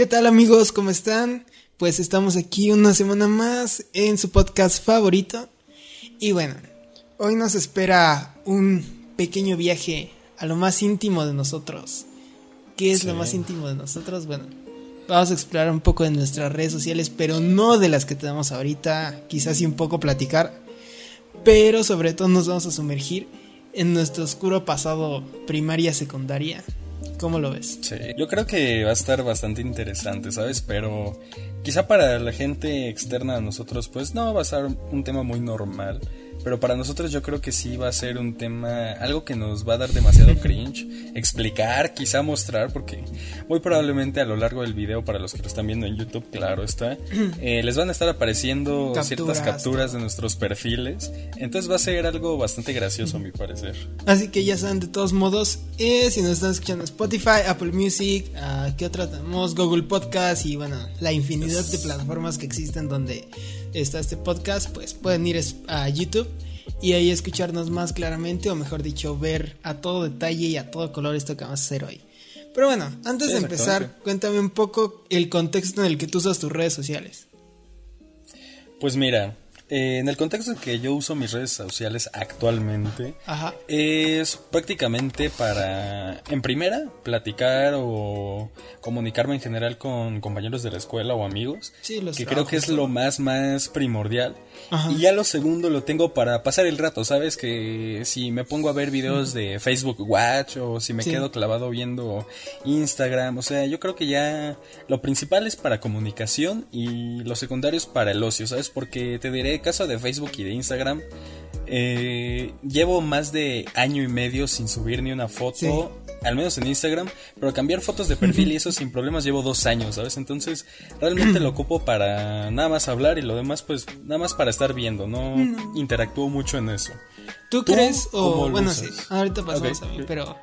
¿Qué tal amigos? ¿Cómo están? Pues estamos aquí una semana más en su podcast favorito. Y bueno, hoy nos espera un pequeño viaje a lo más íntimo de nosotros. ¿Qué es lo más íntimo de nosotros? Bueno, vamos a explorar un poco de nuestras redes sociales, pero no de las que tenemos ahorita, quizás sí un poco platicar, pero sobre todo nos vamos a sumergir en nuestro oscuro pasado primaria secundaria. ¿Cómo lo ves? Sí, yo creo que va a estar bastante interesante, ¿sabes? Pero quizá para la gente externa a nosotros, pues no va a ser un tema muy normal. Pero para nosotros yo creo que sí va a ser un tema, algo que nos va a dar demasiado cringe, explicar, quizá mostrar, porque muy probablemente a lo largo del video, para los que lo están viendo en YouTube, claro está, eh, les van a estar apareciendo ciertas capturas de nuestros perfiles. Entonces va a ser algo bastante gracioso, a mi parecer. Así que ya saben, de todos modos, eh, si nos están escuchando Spotify, Apple Music, uh, ¿qué otra tenemos? Google Podcast y bueno, la infinidad de plataformas que existen donde está este podcast, pues pueden ir a YouTube y ahí escucharnos más claramente o mejor dicho ver a todo detalle y a todo color esto que vamos a hacer hoy. Pero bueno, antes de empezar, cuéntame un poco el contexto en el que tú usas tus redes sociales. Pues mira, eh, en el contexto en que yo uso mis redes sociales actualmente, es prácticamente para, en primera, platicar o comunicarme en general con compañeros de la escuela o amigos, que creo que es lo más, más primordial. Y ya lo segundo lo tengo para pasar el rato, ¿sabes? Que si me pongo a ver videos de Facebook Watch o si me quedo clavado viendo Instagram, o sea, yo creo que ya lo principal es para comunicación y lo secundario es para el ocio, ¿sabes? Porque te diré caso de Facebook y de Instagram, eh, llevo más de año y medio sin subir ni una foto, al menos en Instagram, pero cambiar fotos de perfil y eso sin problemas llevo dos años, ¿sabes? Entonces realmente lo ocupo para nada más hablar y lo demás pues nada más para estar viendo, no interactúo mucho en eso. ¿Tú, crees o bueno, sí, ahorita pasamos a mí, pero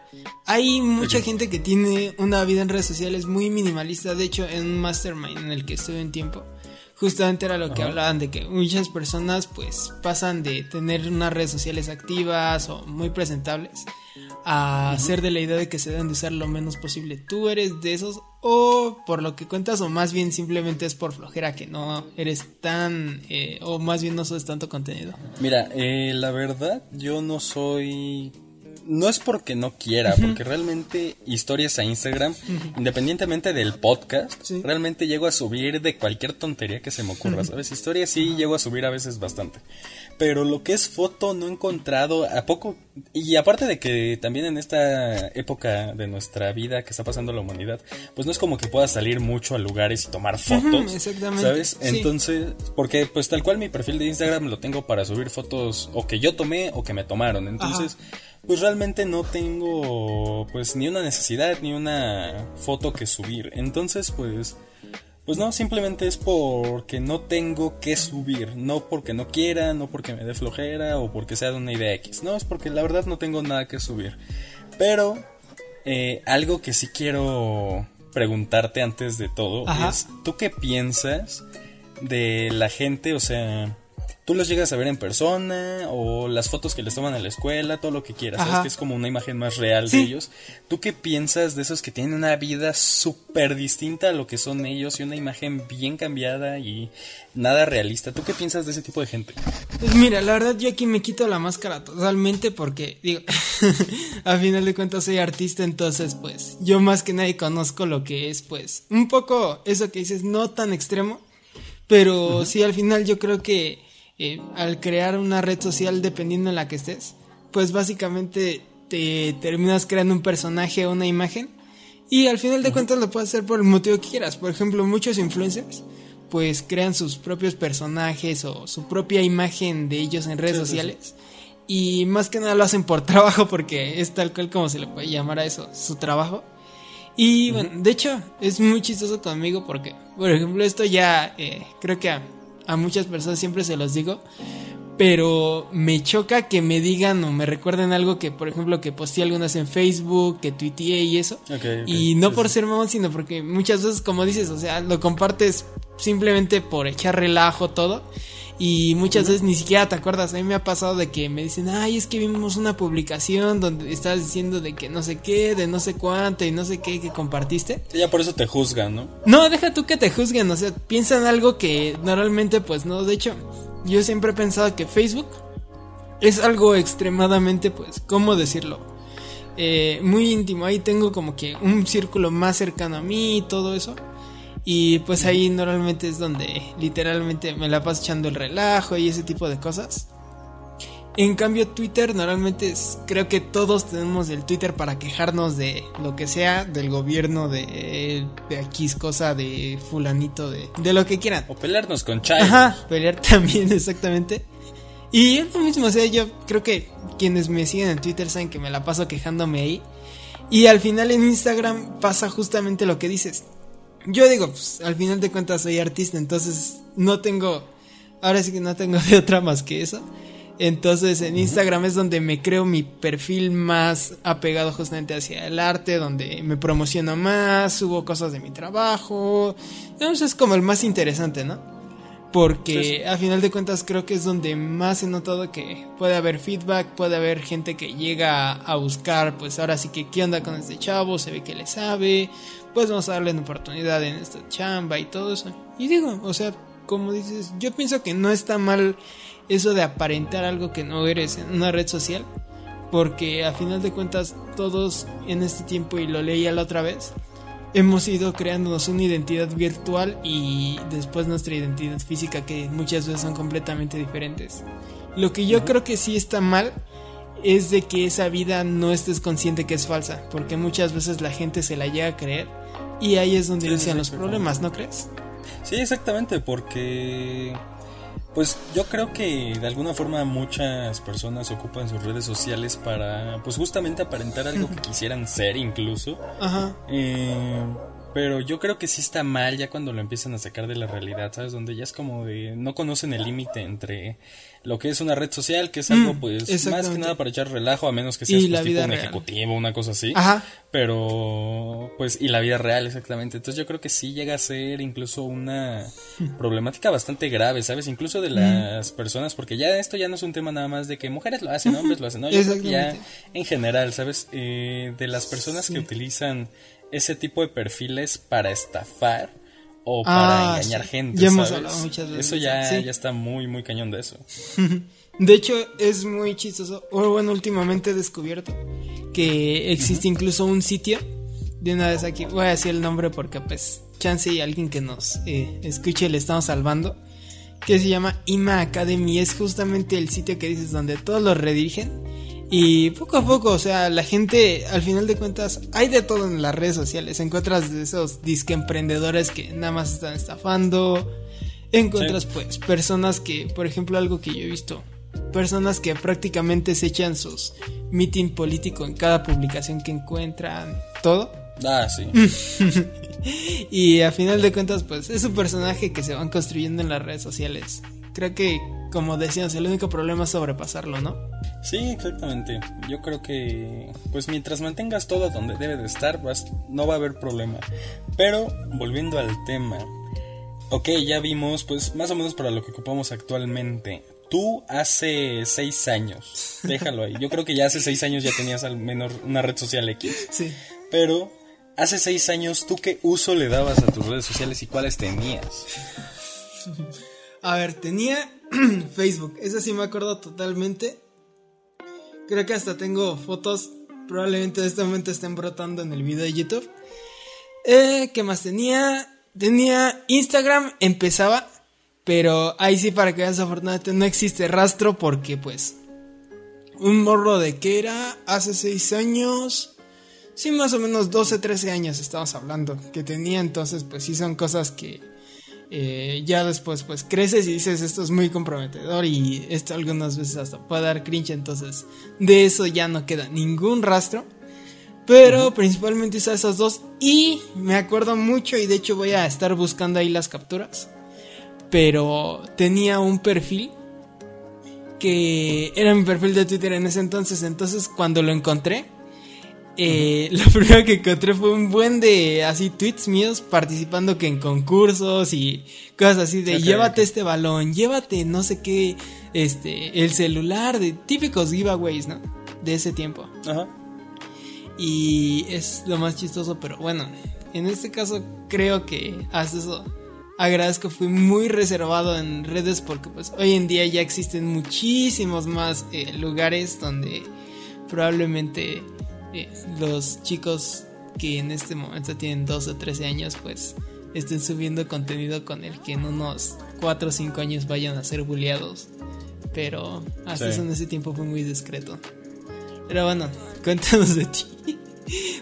hay mucha gente que tiene una vida en redes sociales muy minimalista, de hecho en un mastermind en el que estuve un tiempo justamente era lo que hablaban de que muchas personas pues pasan de tener unas redes sociales activas o muy presentables a ser de la idea de que se deben de usar lo menos posible. ¿Tú eres de esos o por lo que cuentas o más bien simplemente es por flojera que no eres tan eh, o más bien no subes tanto contenido? Mira, eh, la verdad yo no soy no es porque no quiera, porque realmente historias a Instagram, independientemente del podcast, realmente llego a subir de cualquier tontería que se me ocurra, ¿sabes? Historias sí llego a subir a veces bastante. Pero lo que es foto no he encontrado a poco. Y aparte de que también en esta época de nuestra vida que está pasando la humanidad, pues no es como que pueda salir mucho a lugares y tomar fotos. exactamente. ¿Sabes? Entonces, porque pues tal cual mi perfil de Instagram lo tengo para subir fotos o que yo tomé o que me tomaron. Entonces pues realmente no tengo pues ni una necesidad ni una foto que subir. Entonces pues pues no, simplemente es porque no tengo que subir, no porque no quiera, no porque me dé flojera o porque sea de una idea X, no, es porque la verdad no tengo nada que subir. Pero eh, algo que sí quiero preguntarte antes de todo es, ¿tú qué piensas de la gente, o sea, tú los llegas a ver en persona o las fotos que les toman en la escuela, todo lo que quieras, ¿sabes? Que es como una imagen más real de ellos. ¿Tú qué piensas de esos que tienen una vida súper distinta a lo que son ellos y una imagen bien cambiada y nada realista? ¿Tú qué piensas de ese tipo de gente? Pues mira, la verdad yo aquí me quito la máscara totalmente porque, digo, a final de cuentas soy artista, entonces pues yo más que nadie conozco lo que es pues un poco eso que dices, no tan extremo, pero sí al final yo creo que eh, al crear una red social dependiendo en la que estés, pues básicamente te terminas creando un personaje o una imagen y al final de cuentas lo puedes hacer por el motivo que quieras. Por ejemplo, muchos influencers pues crean sus propios personajes o su propia imagen de ellos en redes sociales. Y más que nada lo hacen por trabajo porque es tal cual como se le puede llamar a eso, su trabajo. Y bueno, de hecho es muy chistoso conmigo porque, por ejemplo, esto ya eh, creo que a a muchas personas siempre se los digo, pero me choca que me digan o me recuerden algo que, por ejemplo, que posteé algunas en Facebook, que tuiteé y eso. Y no por ser mamón, sino porque muchas veces, como dices, o sea, lo compartes simplemente por echar relajo todo. Y muchas veces ni siquiera te acuerdas. A mí me ha pasado de que me dicen, ay, es que vimos una publicación donde estás diciendo de que no sé qué, de no sé cuánto y no sé qué que compartiste. ya por eso te juzgan, ¿no? No, deja tú que te juzguen. O sea, piensan algo que normalmente, pues no. De hecho, yo siempre he pensado que Facebook es algo extremadamente, pues, ¿cómo decirlo? Eh, muy íntimo. Ahí tengo como que un círculo más cercano a mí y todo eso. Y pues ahí normalmente es donde literalmente me la paso echando el relajo y ese tipo de cosas. En cambio Twitter normalmente es, creo que todos tenemos el Twitter para quejarnos de lo que sea, del gobierno, de, de aquí es cosa, de fulanito, de, de lo que quieran. O pelearnos con Chai. Ajá, pelear también, exactamente. Y es lo mismo, o sea, yo creo que quienes me siguen en Twitter saben que me la paso quejándome ahí. Y al final en Instagram pasa justamente lo que dices yo digo, pues al final de cuentas soy artista, entonces no tengo, ahora sí que no tengo de otra más que eso. Entonces en Instagram es donde me creo mi perfil más apegado justamente hacia el arte, donde me promociono más, subo cosas de mi trabajo. Entonces es como el más interesante, ¿no? Porque a final de cuentas creo que es donde más he notado que puede haber feedback, puede haber gente que llega a buscar, pues ahora sí que qué onda con este chavo, se ve que le sabe, pues vamos a darle una oportunidad en esta chamba y todo eso. Y digo, o sea, como dices, yo pienso que no está mal eso de aparentar algo que no eres en una red social, porque a final de cuentas todos en este tiempo, y lo leía la otra vez, hemos ido creándonos una identidad virtual y después nuestra identidad física que muchas veces son completamente diferentes. Lo que yo creo que sí está mal es de que esa vida no estés consciente que es falsa, porque muchas veces la gente se la llega a creer y ahí es donde inician los problemas, ¿no crees? Sí, exactamente, porque pues yo creo que de alguna forma muchas personas ocupan sus redes sociales para pues justamente aparentar algo que quisieran ser incluso. Ajá. Eh, pero yo creo que sí está mal ya cuando lo empiezan a sacar de la realidad, ¿sabes? Donde ya es como de no conocen el límite entre lo que es una red social, que es algo mm, pues más que nada para echar relajo, a menos que seas pues, tipo un ejecutivo, una cosa así. Ajá. Pero pues y la vida real exactamente. Entonces yo creo que sí llega a ser incluso una problemática bastante grave, ¿sabes? Incluso de las personas, porque ya esto ya no es un tema nada más de que mujeres lo hacen, hombres lo hacen, no, yo creo que ya en general, ¿sabes? Eh, de las personas que utilizan ese tipo de perfiles para estafar o para ah, engañar gente. Ya hemos hablado muchas veces. Eso ya, ya está muy, muy cañón de eso. De hecho, es muy chistoso. O bueno, últimamente he descubierto que existe incluso un sitio. De una vez aquí, voy a decir el nombre porque, pues, chance y alguien que nos eh, escuche le estamos salvando. Que se llama Ima Academy. Es justamente el sitio que dices donde todos los redirigen y poco a poco, o sea, la gente, al final de cuentas, hay de todo en las redes sociales. Encuentras de esos disque emprendedores que nada más están estafando. Encuentras, pues, personas que, por ejemplo, algo que yo he visto, personas que prácticamente se echan sus meeting político en cada publicación que encuentran, todo. Ah, sí. y a final de cuentas, pues, es un personaje que se van construyendo en las redes sociales. Creo que, como decíamos, el único problema es sobrepasarlo, ¿no? Sí, exactamente. Yo creo que, pues mientras mantengas todo donde debe de estar, no va a haber problema. Pero, volviendo al tema, ok, ya vimos, pues más o menos para lo que ocupamos actualmente. Tú hace seis años, déjalo ahí. Yo creo que ya hace seis años ya tenías al menos una red social X. Sí. Pero, hace seis años, ¿tú qué uso le dabas a tus redes sociales y cuáles tenías? A ver, tenía Facebook, eso sí me acuerdo totalmente. Creo que hasta tengo fotos, probablemente en este momento estén brotando en el video de YouTube. Eh, ¿Qué más tenía? Tenía Instagram, empezaba, pero ahí sí para que veas afortunadamente no existe rastro porque pues un morro de que era hace 6 años, sí más o menos 12, 13 años estamos hablando que tenía, entonces pues sí son cosas que eh, ya después pues creces y dices esto es muy comprometedor y esto algunas veces hasta puede dar cringe, entonces de eso ya no queda ningún rastro. Pero principalmente hice esas dos y me acuerdo mucho y de hecho voy a estar buscando ahí las capturas. Pero tenía un perfil que era mi perfil de Twitter en ese entonces, entonces cuando lo encontré eh, lo primero que encontré fue un buen de así tweets míos participando que en concursos y cosas así de llévate este balón, llévate no sé qué, este, el celular, de típicos giveaways, ¿no? De ese tiempo. Ajá. Y es lo más chistoso, pero bueno, en este caso creo que hasta eso agradezco, fui muy reservado en redes porque pues hoy en día ya existen muchísimos más eh, lugares donde probablemente los chicos que en este momento tienen 12 o 13 años pues estén subiendo contenido con el que en unos 4 o 5 años vayan a ser bulleados. Pero hasta eso en ese tiempo fue muy discreto. Pero bueno, cuéntanos de ti.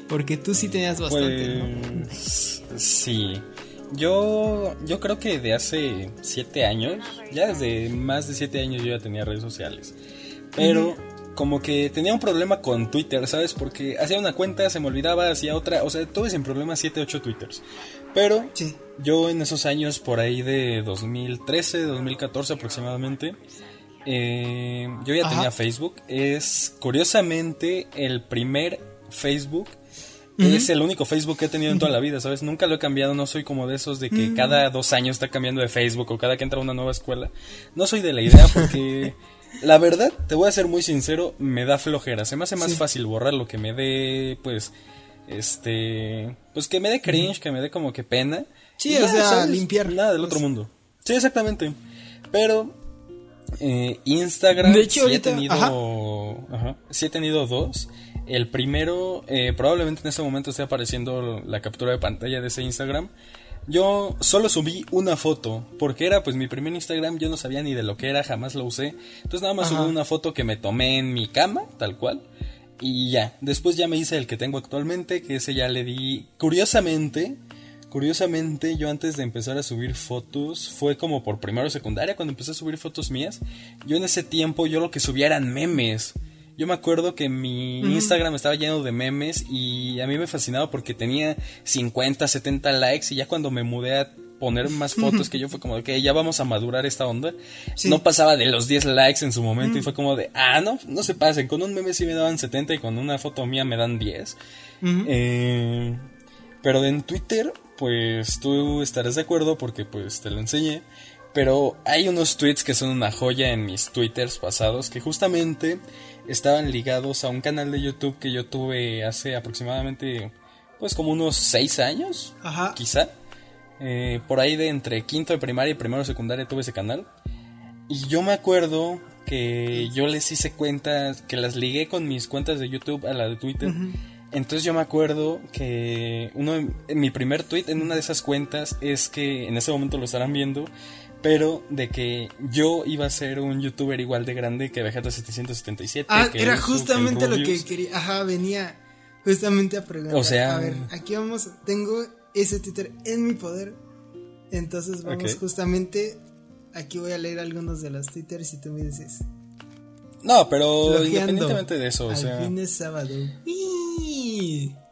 Porque tú sí tenías bastante. Pues, sí. Yo, yo creo que de hace 7 años, ya desde más de 7 años yo ya tenía redes sociales. Pero como que tenía un problema con Twitter, ¿sabes? Porque hacía una cuenta, se me olvidaba, hacía otra. O sea, tuve sin problema 7, 8 Twitters. Pero yo en esos años, por ahí de 2013, 2014 aproximadamente, eh, yo ya tenía Facebook. Es curiosamente el primer Facebook. Es el único Facebook que he tenido en toda la vida, ¿sabes? Nunca lo he cambiado, no soy como de esos de que cada dos años está cambiando de Facebook o cada que entra a una nueva escuela. No soy de la idea porque, la verdad, te voy a ser muy sincero, me da flojera. Se me hace más fácil borrar lo que me dé, pues, este, pues que me dé cringe, que me dé como que pena. Sí, o sea, limpiar. Nada del otro mundo. Sí, exactamente. Pero eh, Instagram de hecho, sí he tenido, sí he tenido dos. El primero, eh, probablemente en este momento esté apareciendo la captura de pantalla de ese Instagram. Yo solo subí una foto, porque era pues mi primer Instagram, yo no sabía ni de lo que era, jamás lo usé. Entonces nada más subí una foto que me tomé en mi cama, tal cual. Y ya, después ya me hice el que tengo actualmente, que ese ya le di... Curiosamente, curiosamente yo antes de empezar a subir fotos, fue como por primero o secundaria, cuando empecé a subir fotos mías, yo en ese tiempo yo lo que subía eran memes. Yo me acuerdo que mi Instagram estaba lleno de memes y a mí me fascinaba porque tenía 50, 70 likes y ya cuando me mudé a poner más fotos que yo fue como de que ya vamos a madurar esta onda. No pasaba de los 10 likes en su momento y fue como de, ah, no, no se pasen, con un meme sí me daban 70 y con una foto mía me dan 10. eh, pero en Twitter, pues tú estarás de acuerdo porque pues te lo enseñé. Pero hay unos tweets que son una joya en mis twitters pasados que justamente estaban ligados a un canal de YouTube que yo tuve hace aproximadamente, pues como unos 6 años, Ajá. quizá. Eh, por ahí de entre quinto de primaria y primero de secundaria tuve ese canal. Y yo me acuerdo que yo les hice cuentas, que las ligué con mis cuentas de YouTube a la de Twitter. Entonces yo me acuerdo que uno mi primer tweet en una de esas cuentas es que en ese momento lo estarán viendo, pero de que yo iba a ser un youtuber igual de grande que Vegeta 777. Ah, era justamente lo que quería. Ajá, venía justamente a preguntar. O sea, a ver, aquí vamos, tengo ese Twitter en mi poder. Entonces vamos justamente, aquí voy a leer algunos de los Twitters y tú me dices. No, pero independientemente de eso, o sea. Fin sábado.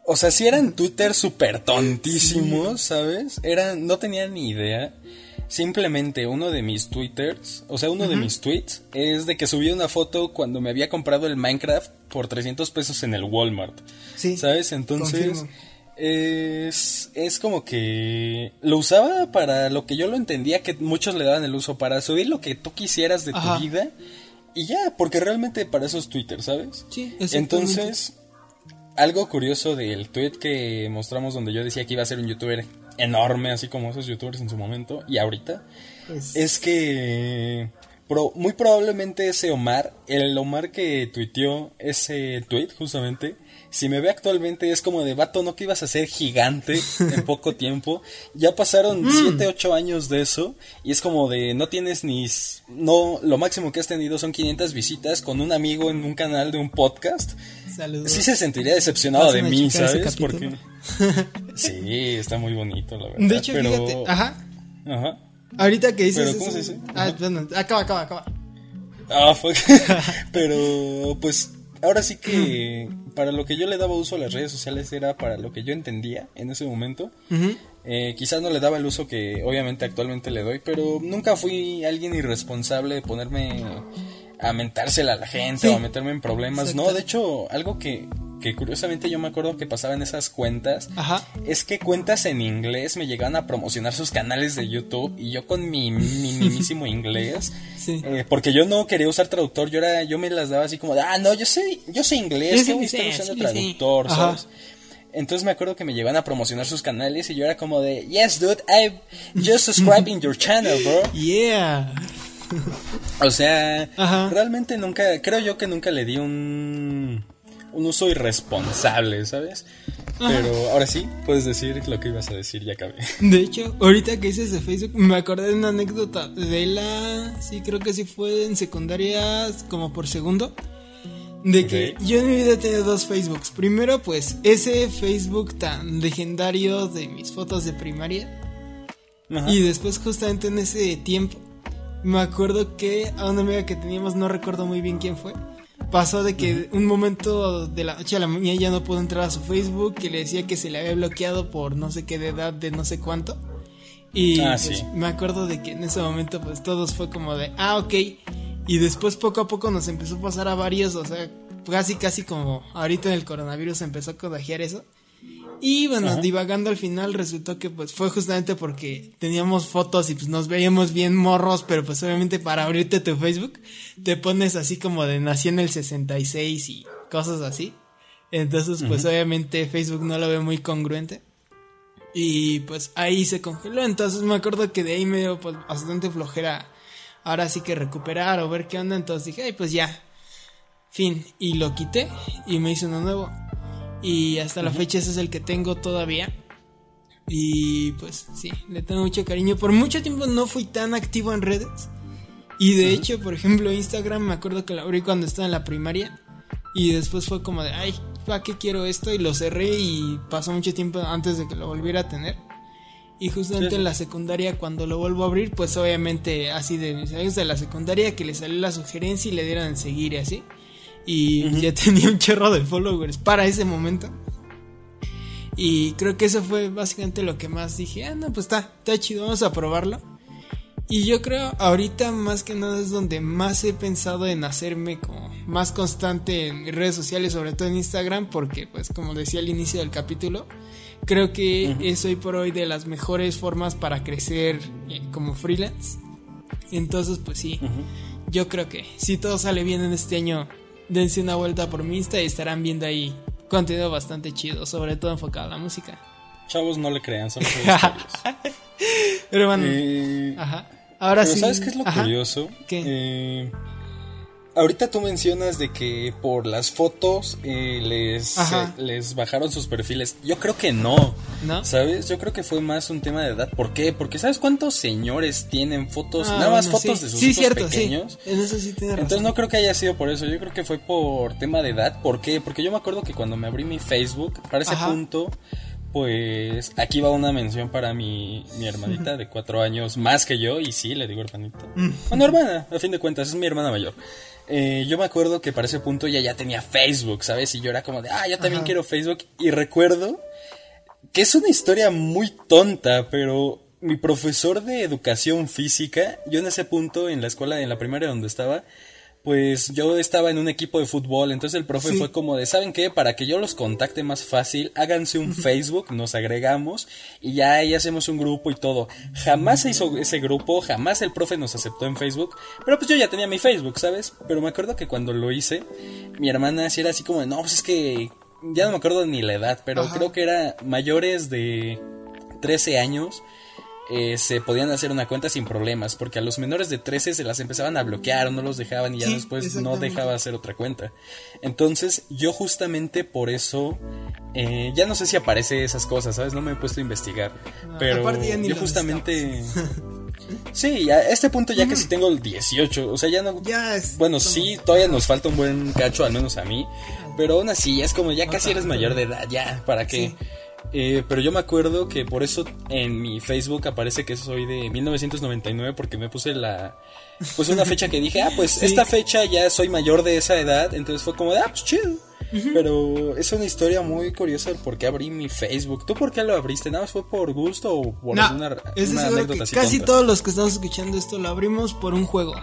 O sea, si eran Twitter súper tontísimos, ¿sabes? Eran, no tenía ni idea. Simplemente uno de mis twitters, o sea, uno de mis tweets, es de que subí una foto cuando me había comprado el Minecraft por 300 pesos en el Walmart. Sí. ¿Sabes? Entonces, es, es como que lo usaba para lo que yo lo entendía que muchos le daban el uso, para subir lo que tú quisieras de tu vida. Y ya, porque realmente para eso es Twitter, ¿sabes? Sí, Entonces, algo curioso del tweet que mostramos donde yo decía que iba a ser un youtuber enorme, así como esos youtubers en su momento y ahorita, pues es que muy probablemente ese Omar, el Omar que tuiteó ese tweet justamente, si me ve actualmente es como de vato, no que ibas a ser gigante en poco tiempo. Ya pasaron 7, mm. 8 años de eso y es como de no tienes ni no lo máximo que has tenido son 500 visitas con un amigo en un canal de un podcast. Saludos. Sí se sentiría decepcionado de mí, ¿sabes? Porque Sí, está muy bonito la verdad, De hecho, fíjate, ajá. Ajá. Ahorita que dices ¿Pero cómo se dice? Ah, bueno, acaba, acaba, acaba. Ah, fuck. Pero pues ahora sí que para lo que yo le daba uso a las redes sociales era para lo que yo entendía en ese momento. Eh, quizás no le daba el uso que obviamente actualmente le doy, pero nunca fui alguien irresponsable de ponerme a mentársela a la gente o a meterme en problemas. No, de hecho, algo que, que curiosamente yo me acuerdo que pasaba en esas cuentas, es que cuentas en inglés me llegaban a promocionar sus canales de YouTube y yo con mi minimísimo inglés, eh, porque yo no quería usar traductor, yo era, yo me las daba así como de, ah, no, yo sé, yo sé inglés, voy a estar usando traductor, ¿sabes? Entonces me acuerdo que me llevan a promocionar sus canales y yo era como de, yes, dude, I just subscribed in your channel, bro. Yeah. O sea, realmente nunca, creo yo que nunca le di un, un uso irresponsable, ¿sabes? Pero ahora sí, puedes decir lo que ibas a decir, ya acabé. De hecho, ahorita que dices de Facebook, me acordé de una anécdota de la, sí, creo que sí fue en secundaria, como por segundo. De que yo en mi vida he tenido dos Facebooks. Primero, pues, ese Facebook tan legendario de mis fotos de primaria. Y después, justamente en ese tiempo, me acuerdo que a una amiga que teníamos, no recuerdo muy bien quién fue, pasó de que un momento de la noche a la mañana ya no pudo entrar a su Facebook, que le decía que se le había bloqueado por no sé qué de edad de no sé cuánto. Y ah, pues, me acuerdo de que en ese momento pues todos fue como de, ah, ok. Y después poco a poco nos empezó a pasar a varios, o sea, casi casi como ahorita en el coronavirus empezó a contagiar eso. Y bueno, divagando al final resultó que pues fue justamente porque teníamos fotos y pues nos veíamos bien morros, pero pues obviamente para abrirte tu Facebook te pones así como de nací en el 66 y cosas así. Entonces pues obviamente Facebook no lo ve muy congruente. Y pues ahí se congeló, entonces me acuerdo que de ahí me dio pues bastante flojera ahora sí que recuperar o ver qué onda, entonces dije, ay pues ya, fin, y lo quité y me hice uno nuevo. Y hasta la fecha ese es el que tengo todavía. Y pues sí, le tengo mucho cariño. Por mucho tiempo no fui tan activo en redes. Y de hecho, por ejemplo, Instagram me acuerdo que lo abrí cuando estaba en la primaria. Y después fue como de, ay, ¿para qué quiero esto? Y lo cerré y pasó mucho tiempo antes de que lo volviera a tener. Y justamente en la secundaria, cuando lo vuelvo a abrir, pues obviamente así de mis amigos de la secundaria que le salió la sugerencia y le dieron en seguir y así y ya tenía un chorro de followers para ese momento. Y creo que eso fue básicamente lo que más dije, ah, no, pues está, está chido, vamos a probarlo. Y yo creo ahorita más que nada es donde más he pensado en hacerme como más constante en redes sociales, sobre todo en Instagram, porque pues como decía al inicio del capítulo, creo que es hoy por hoy de las mejores formas para crecer eh, como freelance. Entonces pues sí, yo creo que si todo sale bien en este año, dense una vuelta por mi Insta y estarán viendo ahí contenido bastante chido, sobre todo enfocado a la música. Chavos, no le crean, son Pero bueno, eh, ajá. Ahora sí. ¿Sabes qué es lo curioso? ¿Qué? Eh, Ahorita tú mencionas de que por las fotos eh, les, les bajaron sus perfiles. Yo creo que no. ¿No? ¿Sabes? Yo creo que fue más un tema de edad. ¿Por qué? Porque ¿sabes cuántos señores tienen fotos? Ah, nada más fotos de sus sí, hijos cierto, pequeños. Sí. En eso sí Entonces no creo que haya sido por eso. Yo creo que fue por tema de edad. ¿Por qué? Porque yo me acuerdo que cuando me abrí mi Facebook, para ese punto pues aquí va una mención para mi, mi hermanita de cuatro años más que yo, y sí, le digo hermanita. Mm. Bueno, hermana, a fin de cuentas, es mi hermana mayor. Eh, yo me acuerdo que para ese punto ella ya tenía Facebook, ¿sabes? Y yo era como de, ah, yo también quiero Facebook. Y recuerdo que es una historia muy tonta, pero mi profesor de educación física, yo en ese punto, en la escuela, en la primaria donde estaba, pues yo estaba en un equipo de fútbol, entonces el profe fue como de, ¿saben qué? Para que yo los contacte más fácil, háganse un Facebook, nos agregamos y ya ahí hacemos un grupo y todo. Jamás se hizo ese grupo, jamás el profe nos aceptó en Facebook, pero pues yo ya tenía mi Facebook, ¿sabes? Pero me acuerdo que cuando lo hice, mi hermana sí era así como de, no, pues es que ya no me acuerdo ni la edad, pero creo que era mayores de 13 años eh, se podían hacer una cuenta sin problemas, porque a los menores de 13 se las empezaban a bloquear no los dejaban y ya después no dejaba hacer otra cuenta. Entonces yo justamente por eso, eh, ya no sé si aparece esas cosas, ¿sabes? No me he puesto a investigar, ah, pero yo justamente... Sí, a este punto ya que sí tengo el 18, o sea, ya no... bueno, sí, todavía nos falta un buen cacho, al menos a mí, pero aún así, es como ya casi eres mayor de edad, ya, ¿para qué? Eh, pero yo me acuerdo que por eso en mi Facebook aparece que soy de 1999 porque me puse la pues una fecha que dije, ah, pues esta fecha ya soy mayor de esa edad, entonces fue como de, ah, pues chido. Pero es una historia muy curiosa el por qué abrí mi Facebook. ¿Tú por qué lo abriste? ¿Nada más fue por gusto o por alguna anécdota Casi todos los que estamos escuchando esto lo abrimos por un juego.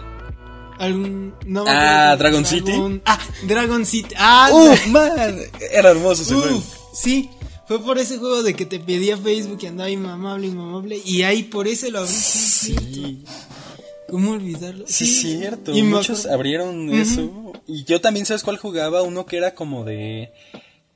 algún no ah Dragon City ah Dragon City ah Uf, man era hermoso ese juego sí fue por ese juego de que te pedía Facebook y andaba inmamable inmamable y ahí por eso lo abrí sí ¿Cómo olvidarlo? Sí, es cierto. Y muchos abrieron eso. Y yo también, ¿sabes cuál jugaba? Uno que era como de.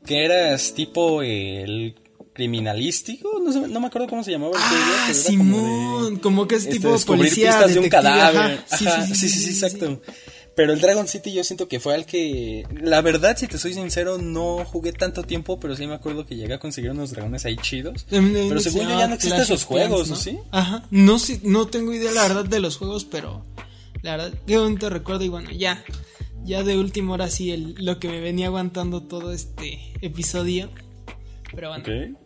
que eras tipo el criminalístico, no, sé, no me acuerdo cómo se llamaba el ah, Simón, como, que es este, tipo policía, pistas de un cadáver. Ajá, sí, sí, sí, exacto. Pero el Dragon City yo siento que fue al que, la verdad, si te soy sincero, no jugué tanto tiempo, pero sí me acuerdo que llegué a conseguir unos dragones ahí chidos. pero según yo ya no existen esos juegos, ¿no? ¿sí? Ajá, no, no tengo idea la verdad de los juegos, pero la verdad, qué bonito recuerdo y bueno, ya, ya de última hora sí el, lo que me venía aguantando todo este episodio. Pero bueno.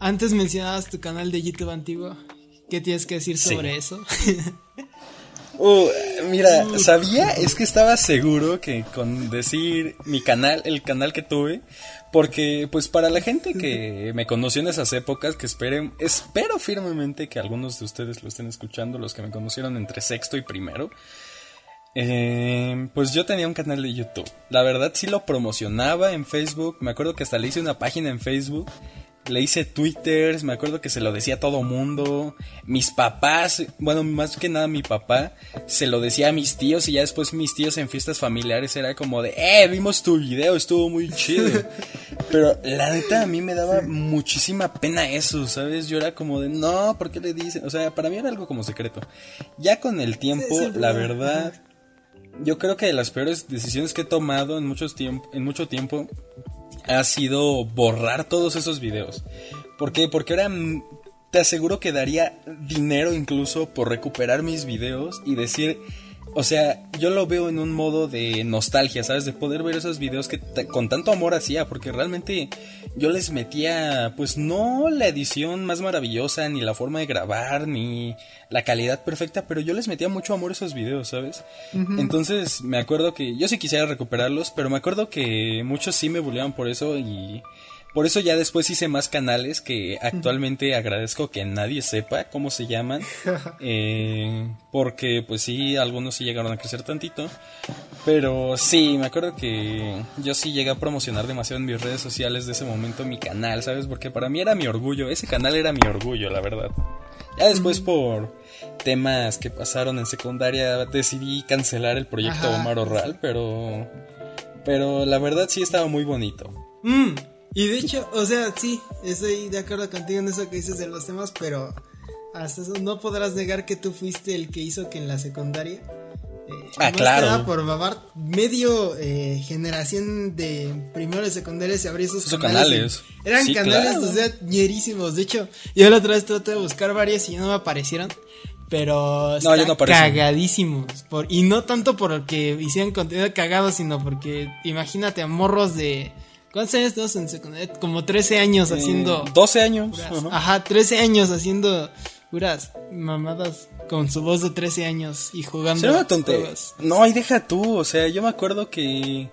Antes mencionabas tu canal de YouTube antiguo. ¿Qué tienes que decir sobre eso? Uh, mira, sabía, es que estaba seguro que con decir mi canal, el canal que tuve, porque pues para la gente que me conoció en esas épocas, que esperen, espero firmemente que algunos de ustedes lo estén escuchando, los que me conocieron entre sexto y primero, eh, pues yo tenía un canal de YouTube. La verdad sí lo promocionaba en Facebook, me acuerdo que hasta le hice una página en Facebook le hice twitters, me acuerdo que se lo decía a todo mundo. Mis papás, bueno, más que nada mi papá, se lo decía a mis tíos y ya después mis tíos en fiestas familiares era como de, eh, vimos tu video, estuvo muy chido. Pero la neta a mí me daba muchísima pena eso, ¿sabes? Yo era como de, no, ¿por qué le dicen? O sea, para mí era algo como secreto. Ya con el tiempo, la verdad, yo creo que de las peores decisiones que he tomado en, muchos tiempo, en mucho tiempo ha sido borrar todos esos videos. ¿Por qué? Porque ahora te aseguro que daría dinero incluso por recuperar mis videos y decir, o sea, yo lo veo en un modo de nostalgia, ¿sabes? De poder ver esos videos que con tanto amor hacía, porque realmente yo les metía, pues no la edición más maravillosa, ni la forma de grabar, ni la calidad perfecta, pero yo les metía mucho amor a esos videos, ¿sabes? Entonces me acuerdo que yo sí quisiera recuperarlos, pero me acuerdo que muchos sí me bulleaban por eso y por eso ya después hice más canales que actualmente agradezco que nadie sepa cómo se llaman. Eh, porque pues sí, algunos sí llegaron a crecer tantito. Pero sí, me acuerdo que yo sí llegué a promocionar demasiado en mis redes sociales de ese momento mi canal, ¿sabes? Porque para mí era mi orgullo, ese canal era mi orgullo, la verdad. Ya después por temas que pasaron en secundaria decidí cancelar el proyecto Omar Orral, pero... Pero la verdad sí estaba muy bonito. Mm. Y de hecho, o sea, sí, estoy de acuerdo contigo en eso que dices de los temas, pero hasta eso no podrás negar que tú fuiste el que hizo que en la secundaria. Eh, ah, claro. por babar medio eh, generación de primero de secundaria se abrió esos canales. Eran canales, o sea, ñerísimos. De hecho, yo la otra vez traté de buscar varias y no me aparecieron. Pero no, no cagadísimos. Por, y no tanto porque hicieran contenido cagado, sino porque imagínate a morros de ¿Cuántos años estás en secundaria? Como 13 años eh, haciendo. 12 años. Ajá, 13 años haciendo puras mamadas con su voz de 13 años y jugando. No, y deja tú, o sea, yo me acuerdo que.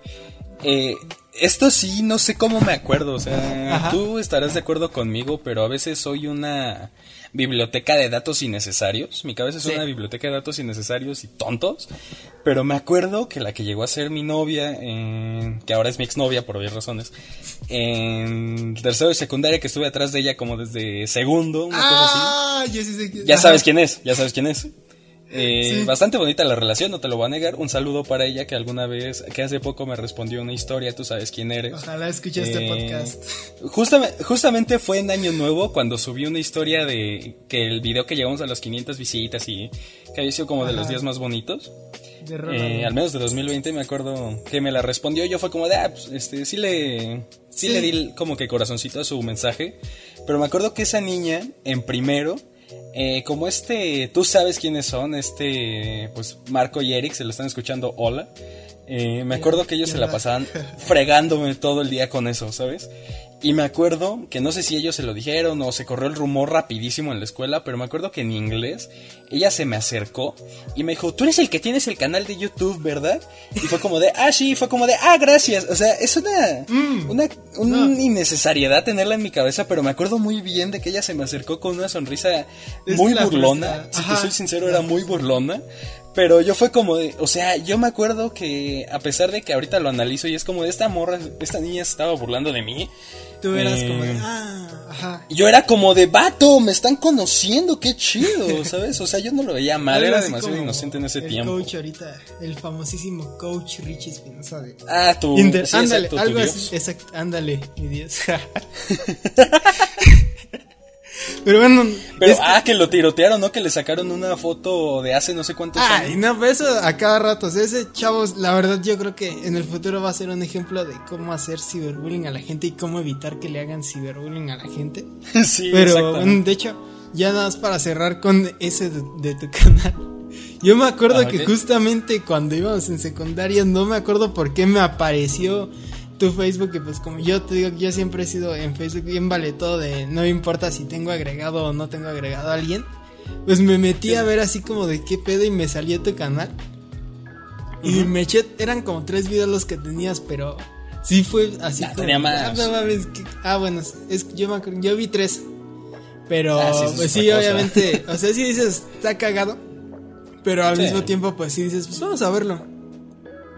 Eh, esto sí, no sé cómo me acuerdo, o sea, tú estarás de acuerdo conmigo, pero a veces soy una biblioteca de datos innecesarios. Mi cabeza es una biblioteca de datos innecesarios y tontos. Pero me acuerdo que la que llegó a ser mi novia, que ahora es mi exnovia por obvias razones, en tercero de secundaria que estuve atrás de ella como desde segundo, una cosa así. Ah, sí sé Ya sabes quién es, ya sabes quién es. Eh, bastante bonita la relación, no te lo voy a negar. Un saludo para ella que alguna vez, que hace poco me respondió una historia, tú sabes quién eres. Ojalá escuche este eh, podcast. Justamente, justamente fue en Año Nuevo cuando subí una historia de que el video que llegamos a las 500 visitas y que había sido como de los días más bonitos. Eh, al menos de 2020 me acuerdo que me la respondió. Yo fue como de, ah, pues, este, sí le, sí le di como que corazoncito a su mensaje. Pero me acuerdo que esa niña, en primero, eh, como este, tú sabes quiénes son, este, pues Marco y Eric, se lo están escuchando, hola. Eh, me acuerdo que ellos se la pasaban fregándome todo el día con eso, ¿sabes? Y me acuerdo que no sé si ellos se lo dijeron o se corrió el rumor rapidísimo en la escuela, pero me acuerdo que en inglés ella se me acercó y me dijo, tú eres el que tienes el canal de YouTube, ¿verdad? Y fue como de, ah, sí, fue como de, ah, gracias. O sea, es una, mm. una, una innecesariedad tenerla en mi cabeza, pero me acuerdo muy bien de que ella se me acercó con una sonrisa muy burlona. Si te soy sincero, era muy burlona. Pero yo fue como de, o sea, yo me acuerdo que a pesar de que ahorita lo analizo y es como de esta morra, esta niña se estaba burlando de mí. Tú eras como de, Eh, ah, ajá. Yo era como de vato, me están conociendo, qué chido, ¿sabes? O sea, yo no lo veía mal, era demasiado inocente en ese el tiempo. coach ahorita, el famosísimo coach Richie Espinosa de... Ah, tú, Inter- sí, ándale, exacto, tu algo Dios. así, exacto, ándale, mi Dios. Pero bueno, Pero, es que- ah, que lo tirotearon, ¿no? Que le sacaron una foto de hace no sé cuántos Ay, años. no, eso a cada rato. O sea, ese chavo, la verdad, yo creo que en el futuro va a ser un ejemplo de cómo hacer ciberbullying a la gente y cómo evitar que le hagan ciberbullying a la gente. sí, Pero, bueno, de hecho, ya nada más para cerrar con ese de, de tu canal. Yo me acuerdo Ah, que justamente cuando íbamos en secundaria, no me acuerdo por qué me apareció tu Facebook, y pues como yo te digo, yo siempre he sido en Facebook bien vale todo de no importa si tengo agregado o no tengo agregado a alguien. Pues me metí a ver así como de qué pedo y me salió tu canal. Y me eché, eran como tres videos los que tenías, pero sí fue así. Como, tenía más. Ah, no mames, que- ah, bueno, es, yo me yo vi tres. Pero, Ah, sí, pues sí, cosa. obviamente, o sea, sí dices, está cagado. Pero al Sí. mismo tiempo, pues sí dices, pues vamos a verlo.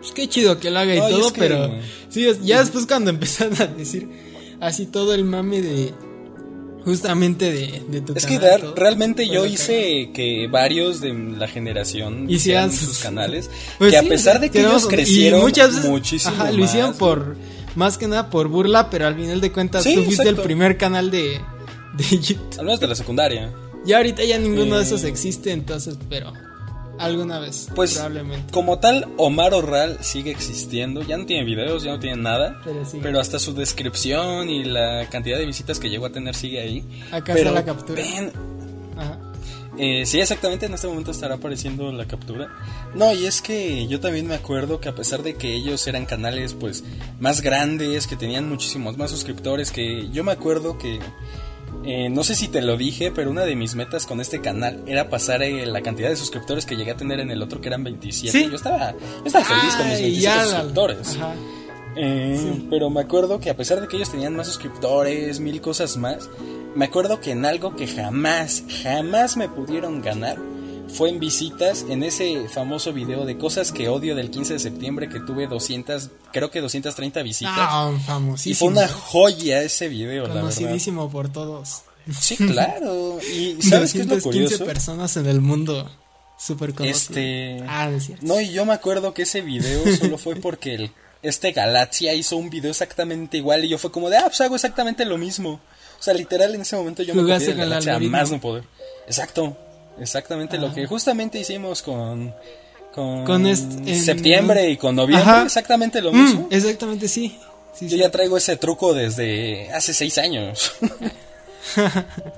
Pues qué chido que lo haga y todo, es que- pero sí, es- ya después cuando empezaron a decir así todo el mame de justamente de, de tu Es que canal, dar- todo, realmente yo hice que varios de la generación Hicieran sus- canales, Pues que a pesar de que tenemos ellos crecieron muchas veces, muchísimo ajá, lo hicieron por más que nada por burla, pero al final de cuentas Sí, tú fuiste exacto. el primer canal de, de YouTube. al menos de la secundaria. Ya ahorita ya ninguno de Eh. esos existe, entonces, pero alguna vez, Pues probablemente. como tal, Omar Orral sigue existiendo, ya no tiene videos, ya no tiene nada, Pero hasta su descripción y la cantidad de visitas que llegó a tener sigue ahí. Acá pero está la captura. ven, Ajá. Eh, sí, exactamente, en este momento estará apareciendo la captura. No, y es que yo también me acuerdo que a pesar de que ellos eran canales pues más grandes, que tenían muchísimos más suscriptores, que yo me acuerdo que, eh, no sé si te lo dije, pero una de mis metas con este canal era pasar eh, la cantidad de suscriptores que llegué a tener en el otro, que eran 27. Sí. Yo estaba, yo estaba feliz con mis Ay, 27 ya la- suscriptores. Ajá. Eh, Pero me acuerdo que a pesar de que ellos tenían más suscriptores, mil cosas más, me acuerdo que en algo que jamás, jamás me pudieron ganar fue en visitas en ese famoso video de cosas que odio del 15 de septiembre que tuve 200, creo que 230 visitas. Ah, y famosísimo. fue una joya ese video, la verdad. Conocidísimo por todos. Sí, claro. Y ¿sabes qué es lo 215 curioso? personas en el mundo. Súper conocido. Este- Ah, no es cierto. No, y yo me acuerdo que ese video solo fue porque el, este Galaxia hizo un video exactamente igual y yo fue como de, ah, pues hago exactamente lo mismo. O sea, literal en ese momento yo me copié Galaxia más no poder. Exacto, exactamente lo que justamente hicimos con con, Con este- en- septiembre y con noviembre, Ajá. exactamente lo Mm, mismo. exactamente, sí. Sí, Yo sí. ya traigo ese truco desde hace seis años.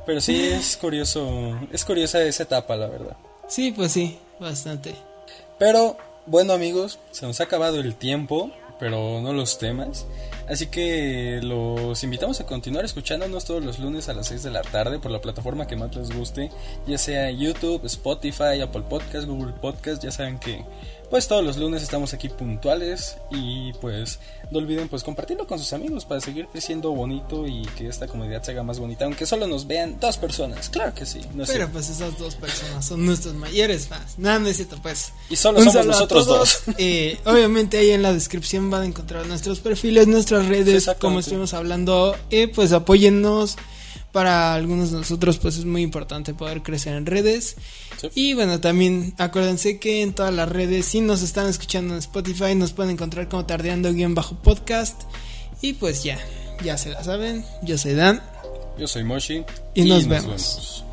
Pero sí es curioso, es curiosa esa etapa, la verdad. Sí, pues sí, bastante. Pero bueno amigos, se nos ha acabado el tiempo, pero no los temas. Así que los invitamos a continuar escuchándonos todos los lunes a las 6 de la tarde por la plataforma que más les guste, ya sea YouTube, Spotify, Apple Podcast, Google Podcast, ya saben que pues todos los lunes estamos aquí puntuales y pues no olviden pues compartirlo con sus amigos para seguir creciendo bonito y que esta comunidad se haga más bonita, aunque solo nos vean dos personas, claro que sí, no Pero pues esas dos personas son nuestros mayores fans. Nada, no es cierto, pues. Y solo somos nosotros dos. Eh, obviamente ahí en la descripción van a encontrar nuestros perfiles, nuestras redes, como estuvimos hablando. Eh, pues apóyennos. Para algunos de nosotros pues es muy importante poder crecer en redes. Sí. Y bueno, también acuérdense que en todas las redes, si nos están escuchando en Spotify, nos pueden encontrar como tardeando-podcast. Y pues ya, ya se la saben. Yo soy Dan. Yo soy Moshi Y nos vemos.